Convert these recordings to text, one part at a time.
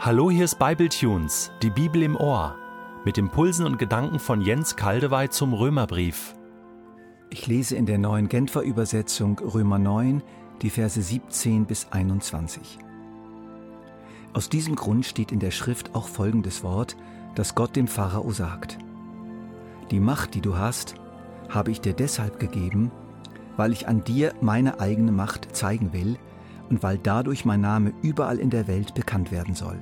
Hallo, hier ist Bibletunes, die Bibel im Ohr, mit Impulsen und Gedanken von Jens Kaldewey zum Römerbrief. Ich lese in der neuen Genfer Übersetzung Römer 9, die Verse 17 bis 21. Aus diesem Grund steht in der Schrift auch folgendes Wort, das Gott dem Pharao sagt. Die Macht, die du hast, habe ich dir deshalb gegeben, weil ich an dir meine eigene Macht zeigen will und weil dadurch mein Name überall in der Welt bekannt werden soll.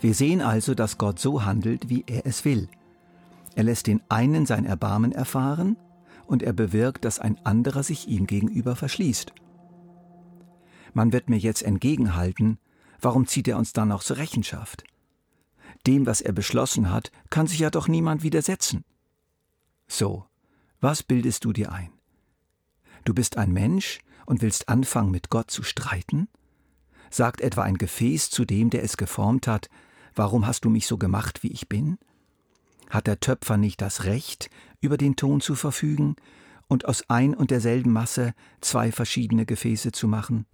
Wir sehen also, dass Gott so handelt, wie er es will. Er lässt den einen sein Erbarmen erfahren und er bewirkt, dass ein anderer sich ihm gegenüber verschließt. Man wird mir jetzt entgegenhalten, warum zieht er uns dann noch zur Rechenschaft? Dem, was er beschlossen hat, kann sich ja doch niemand widersetzen. So, was bildest du dir ein? Du bist ein Mensch und willst anfangen, mit Gott zu streiten? Sagt etwa ein Gefäß zu dem, der es geformt hat, Warum hast du mich so gemacht, wie ich bin? Hat der Töpfer nicht das Recht, über den Ton zu verfügen und aus ein und derselben Masse zwei verschiedene Gefäße zu machen,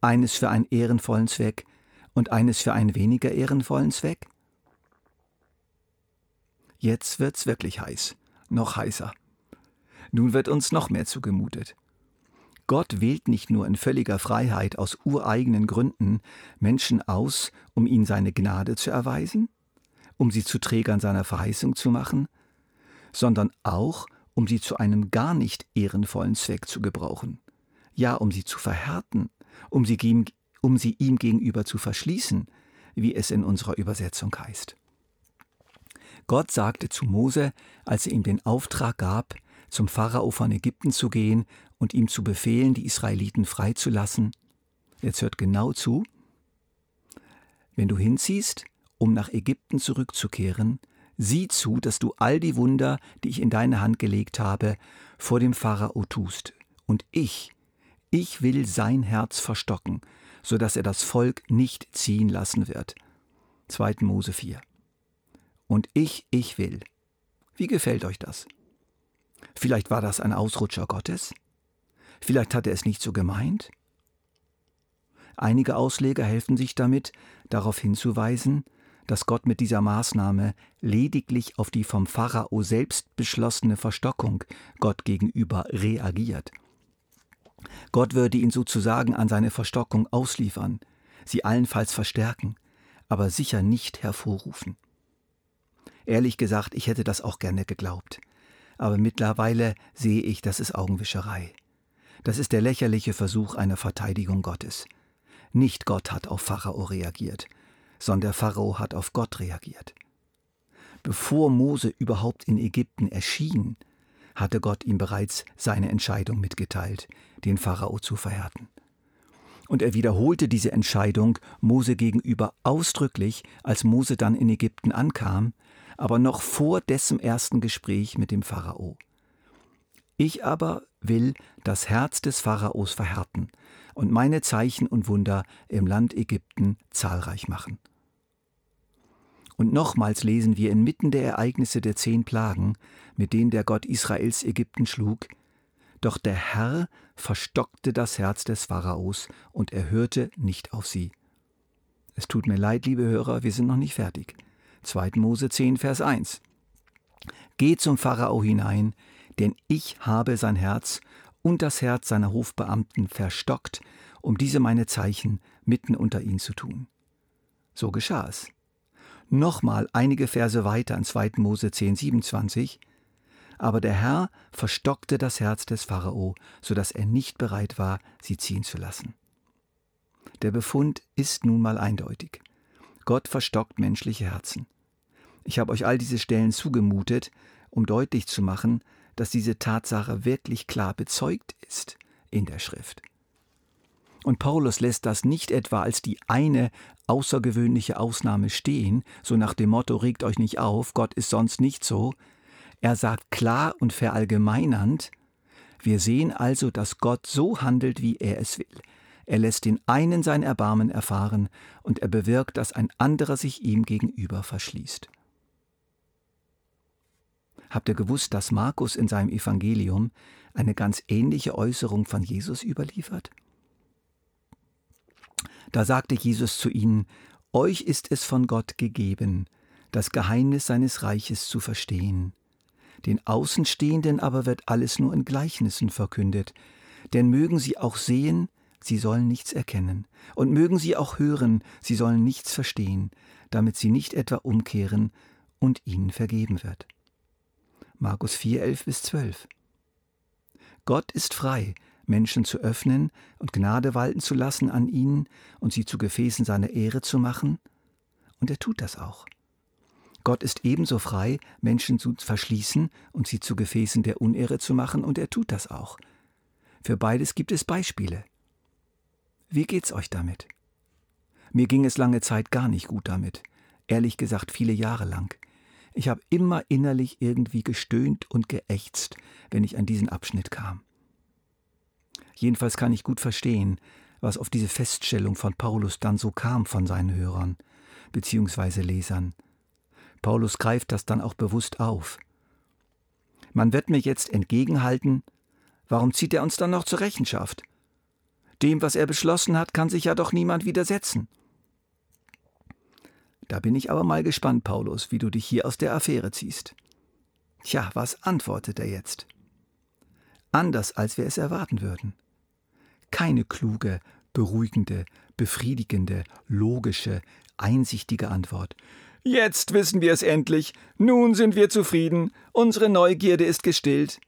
eines für einen ehrenvollen Zweck und eines für einen weniger ehrenvollen Zweck? Jetzt wird's wirklich heiß, noch heißer. Nun wird uns noch mehr zugemutet. Gott wählt nicht nur in völliger Freiheit aus ureigenen Gründen Menschen aus, um ihnen seine Gnade zu erweisen, um sie zu Trägern seiner Verheißung zu machen, sondern auch, um sie zu einem gar nicht ehrenvollen Zweck zu gebrauchen, ja, um sie zu verhärten, um sie, um sie ihm gegenüber zu verschließen, wie es in unserer Übersetzung heißt. Gott sagte zu Mose, als er ihm den Auftrag gab, zum Pharao von Ägypten zu gehen und ihm zu befehlen, die Israeliten freizulassen. Jetzt hört genau zu. Wenn du hinziehst, um nach Ägypten zurückzukehren, sieh zu, dass du all die Wunder, die ich in deine Hand gelegt habe, vor dem Pharao tust. Und ich, ich will sein Herz verstocken, so dass er das Volk nicht ziehen lassen wird. 2. Mose 4. Und ich, ich will. Wie gefällt euch das? Vielleicht war das ein Ausrutscher Gottes? Vielleicht hat er es nicht so gemeint? Einige Ausleger helfen sich damit, darauf hinzuweisen, dass Gott mit dieser Maßnahme lediglich auf die vom Pharao selbst beschlossene Verstockung Gott gegenüber reagiert. Gott würde ihn sozusagen an seine Verstockung ausliefern, sie allenfalls verstärken, aber sicher nicht hervorrufen. Ehrlich gesagt, ich hätte das auch gerne geglaubt, aber mittlerweile sehe ich, das ist Augenwischerei. Das ist der lächerliche Versuch einer Verteidigung Gottes. Nicht Gott hat auf Pharao reagiert, sondern der Pharao hat auf Gott reagiert. Bevor Mose überhaupt in Ägypten erschien, hatte Gott ihm bereits seine Entscheidung mitgeteilt, den Pharao zu verhärten. Und er wiederholte diese Entscheidung Mose gegenüber ausdrücklich, als Mose dann in Ägypten ankam, aber noch vor dessen ersten Gespräch mit dem Pharao. Ich aber will das Herz des Pharaos verhärten und meine Zeichen und Wunder im Land Ägypten zahlreich machen. Und nochmals lesen wir inmitten der Ereignisse der zehn Plagen, mit denen der Gott Israels Ägypten schlug, doch der Herr verstockte das Herz des Pharaos und er hörte nicht auf sie. Es tut mir leid, liebe Hörer, wir sind noch nicht fertig. 2. Mose 10, Vers 1. Geh zum Pharao hinein, denn ich habe sein Herz und das Herz seiner Hofbeamten verstockt, um diese meine Zeichen mitten unter ihnen zu tun. So geschah es. Nochmal einige Verse weiter in 2. Mose 10, 27. Aber der Herr verstockte das Herz des Pharao, so dass er nicht bereit war, sie ziehen zu lassen. Der Befund ist nun mal eindeutig. Gott verstockt menschliche Herzen. Ich habe euch all diese Stellen zugemutet, um deutlich zu machen, dass diese Tatsache wirklich klar bezeugt ist in der Schrift. Und Paulus lässt das nicht etwa als die eine außergewöhnliche Ausnahme stehen, so nach dem Motto regt euch nicht auf, Gott ist sonst nicht so. Er sagt klar und verallgemeinernd, wir sehen also, dass Gott so handelt, wie er es will. Er lässt den einen sein Erbarmen erfahren und er bewirkt, dass ein anderer sich ihm gegenüber verschließt. Habt ihr gewusst, dass Markus in seinem Evangelium eine ganz ähnliche Äußerung von Jesus überliefert? Da sagte Jesus zu ihnen, Euch ist es von Gott gegeben, das Geheimnis seines Reiches zu verstehen. Den Außenstehenden aber wird alles nur in Gleichnissen verkündet, denn mögen sie auch sehen, sie sollen nichts erkennen, und mögen sie auch hören, sie sollen nichts verstehen, damit sie nicht etwa umkehren und ihnen vergeben wird. Markus 4, 11 bis 12. Gott ist frei, Menschen zu öffnen und Gnade walten zu lassen an ihnen und sie zu Gefäßen seiner Ehre zu machen, und er tut das auch. Gott ist ebenso frei, Menschen zu verschließen und sie zu Gefäßen der Unehre zu machen, und er tut das auch. Für beides gibt es Beispiele. Wie geht's euch damit? Mir ging es lange Zeit gar nicht gut damit, ehrlich gesagt viele Jahre lang. Ich habe immer innerlich irgendwie gestöhnt und geächzt, wenn ich an diesen Abschnitt kam. Jedenfalls kann ich gut verstehen, was auf diese Feststellung von Paulus dann so kam von seinen Hörern bzw. Lesern. Paulus greift das dann auch bewusst auf. Man wird mir jetzt entgegenhalten, warum zieht er uns dann noch zur Rechenschaft? Dem, was er beschlossen hat, kann sich ja doch niemand widersetzen. Da bin ich aber mal gespannt, Paulus, wie du dich hier aus der Affäre ziehst. Tja, was antwortet er jetzt? Anders, als wir es erwarten würden. Keine kluge, beruhigende, befriedigende, logische, einsichtige Antwort. Jetzt wissen wir es endlich. Nun sind wir zufrieden. Unsere Neugierde ist gestillt.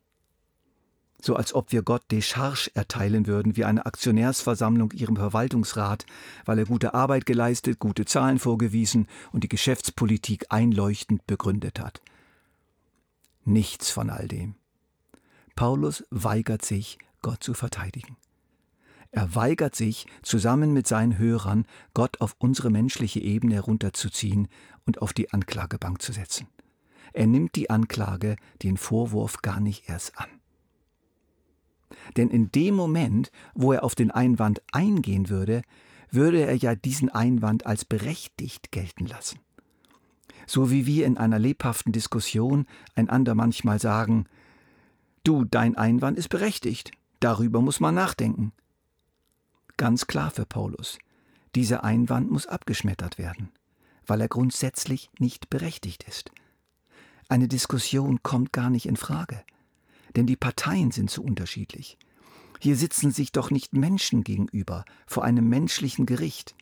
So als ob wir Gott Decharge erteilen würden wie eine Aktionärsversammlung ihrem Verwaltungsrat, weil er gute Arbeit geleistet, gute Zahlen vorgewiesen und die Geschäftspolitik einleuchtend begründet hat. Nichts von all dem. Paulus weigert sich, Gott zu verteidigen. Er weigert sich, zusammen mit seinen Hörern Gott auf unsere menschliche Ebene herunterzuziehen und auf die Anklagebank zu setzen. Er nimmt die Anklage, den Vorwurf gar nicht erst an. Denn in dem Moment, wo er auf den Einwand eingehen würde, würde er ja diesen Einwand als berechtigt gelten lassen. So wie wir in einer lebhaften Diskussion einander manchmal sagen, du, dein Einwand ist berechtigt, darüber muss man nachdenken. Ganz klar für Paulus, dieser Einwand muss abgeschmettert werden, weil er grundsätzlich nicht berechtigt ist. Eine Diskussion kommt gar nicht in Frage, denn die Parteien sind so unterschiedlich. Hier sitzen sich doch nicht Menschen gegenüber vor einem menschlichen Gericht.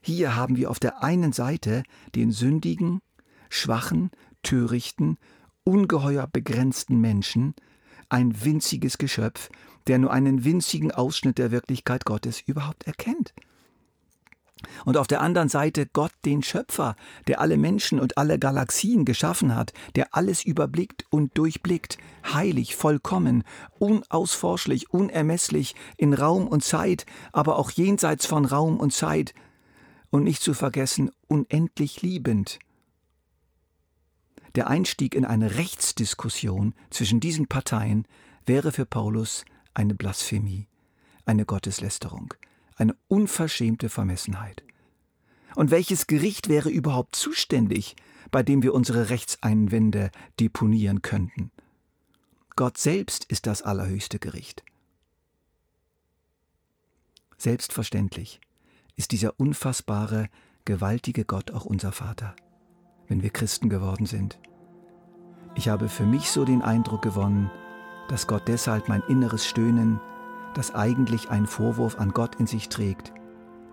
Hier haben wir auf der einen Seite den sündigen, schwachen, törichten, ungeheuer begrenzten Menschen, ein winziges Geschöpf, der nur einen winzigen Ausschnitt der Wirklichkeit Gottes überhaupt erkennt. Und auf der anderen Seite Gott, den Schöpfer, der alle Menschen und alle Galaxien geschaffen hat, der alles überblickt und durchblickt, heilig, vollkommen, unausforschlich, unermesslich in Raum und Zeit, aber auch jenseits von Raum und Zeit, und nicht zu vergessen, unendlich liebend. Der Einstieg in eine Rechtsdiskussion zwischen diesen Parteien wäre für Paulus eine Blasphemie, eine Gotteslästerung, eine unverschämte Vermessenheit. Und welches Gericht wäre überhaupt zuständig, bei dem wir unsere Rechtseinwände deponieren könnten? Gott selbst ist das allerhöchste Gericht. Selbstverständlich ist dieser unfassbare, gewaltige Gott auch unser Vater, wenn wir Christen geworden sind. Ich habe für mich so den Eindruck gewonnen, dass Gott deshalb mein inneres Stöhnen, das eigentlich einen Vorwurf an Gott in sich trägt,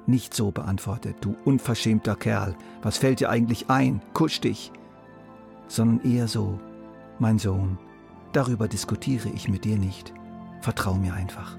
nicht so beantwortet, du unverschämter Kerl, was fällt dir eigentlich ein, kusch dich, sondern eher so, mein Sohn, darüber diskutiere ich mit dir nicht, vertrau mir einfach.